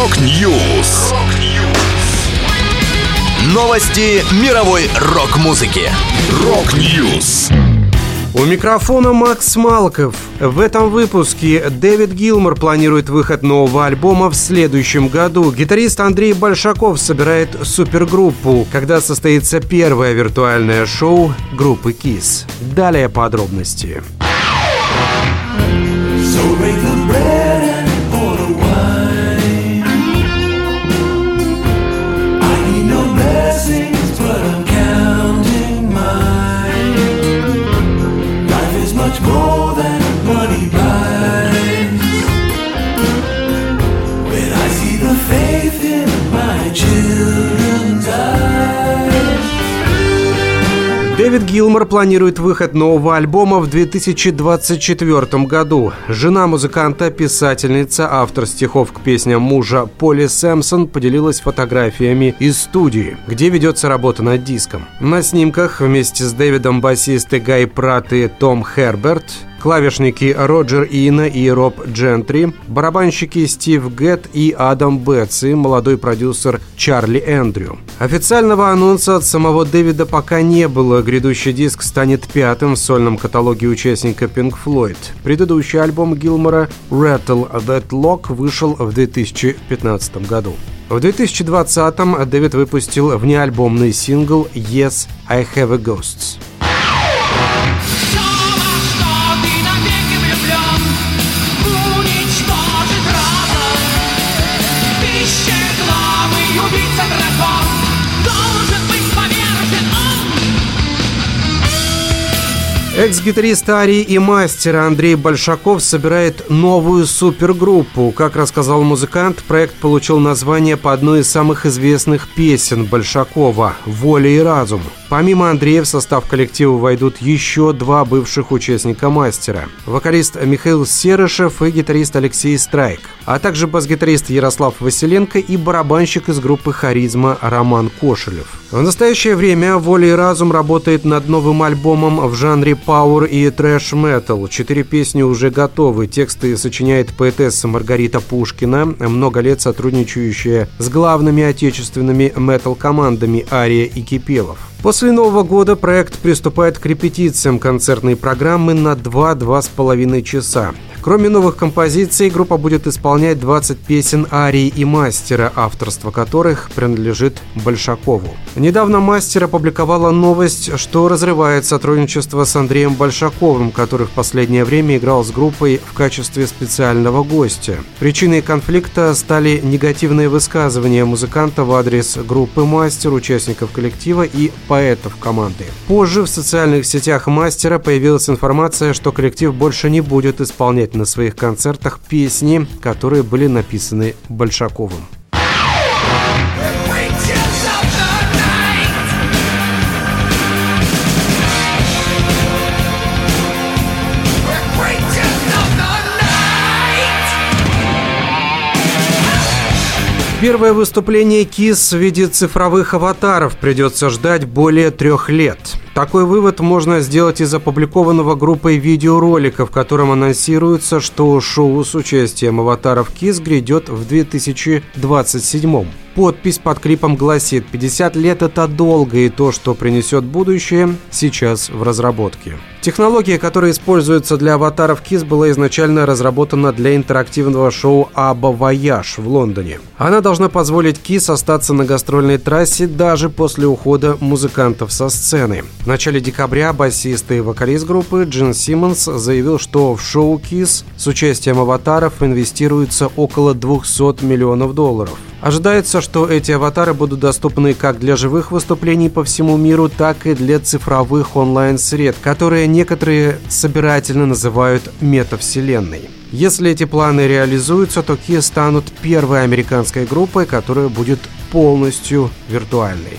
Rock News. Новости мировой рок-музыки. Rock News. У микрофона Макс Малков. В этом выпуске Дэвид Гилмор планирует выход нового альбома в следующем году. Гитарист Андрей Большаков собирает супергруппу, когда состоится первое виртуальное шоу группы KISS. Далее подробности. So Дэвид Гилмор планирует выход нового альбома в 2024 году. Жена музыканта, писательница, автор стихов к песням мужа Поли Сэмпсон поделилась фотографиями из студии, где ведется работа над диском. На снимках вместе с Дэвидом басисты Гай Прат и Том Херберт, клавишники Роджер Ина и Роб Джентри, барабанщики Стив Гетт и Адам Бетс и молодой продюсер Чарли Эндрю. Официального анонса от самого Дэвида пока не было. Грядущий диск станет пятым в сольном каталоге участника Pink Floyd. Предыдущий альбом Гилмора Rattle That Lock вышел в 2015 году. В 2020-м Дэвид выпустил внеальбомный сингл «Yes, I Have a Ghosts». Экс-гитарист Арии и мастера Андрей Большаков собирает новую супергруппу. Как рассказал музыкант, проект получил название по одной из самых известных песен Большакова «Воля и разум». Помимо Андрея в состав коллектива войдут еще два бывших участника мастера. Вокалист Михаил Серышев и гитарист Алексей Страйк. А также бас-гитарист Ярослав Василенко и барабанщик из группы «Харизма» Роман Кошелев. В настоящее время «Воля и разум» работает над новым альбомом в жанре пауэр и трэш-метал. Четыре песни уже готовы. Тексты сочиняет поэтесса Маргарита Пушкина, много лет сотрудничающая с главными отечественными метал-командами Ария и Кипелов. После Нового года проект приступает к репетициям концертной программы на 2-2,5 часа. Кроме новых композиций, группа будет исполнять 20 песен Арии и Мастера, авторство которых принадлежит Большакову. Недавно Мастер опубликовала новость, что разрывает сотрудничество с Андреем Большаковым, который в последнее время играл с группой в качестве специального гостя. Причиной конфликта стали негативные высказывания музыканта в адрес группы Мастер, участников коллектива и поэтов команды. Позже в социальных сетях Мастера появилась информация, что коллектив больше не будет исполнять исполнять на своих концертах песни, которые были написаны Большаковым. Первое выступление КИС в виде цифровых аватаров придется ждать более трех лет. Такой вывод можно сделать из опубликованного группой видеоролика, в котором анонсируется, что шоу с участием аватаров КИС грядет в 2027 Подпись под клипом гласит «50 лет – это долго, и то, что принесет будущее, сейчас в разработке». Технология, которая используется для аватаров KISS, была изначально разработана для интерактивного шоу «ABBA Voyage» в Лондоне. Она должна позволить KISS остаться на гастрольной трассе даже после ухода музыкантов со сцены. Начале декабря басист и вокалист группы Джин Симмонс заявил, что в шоу KISS с участием аватаров инвестируется около 200 миллионов долларов. Ожидается, что эти аватары будут доступны как для живых выступлений по всему миру, так и для цифровых онлайн-сред, которые некоторые собирательно называют метавселенной. Если эти планы реализуются, то KISS станут первой американской группой, которая будет полностью виртуальной.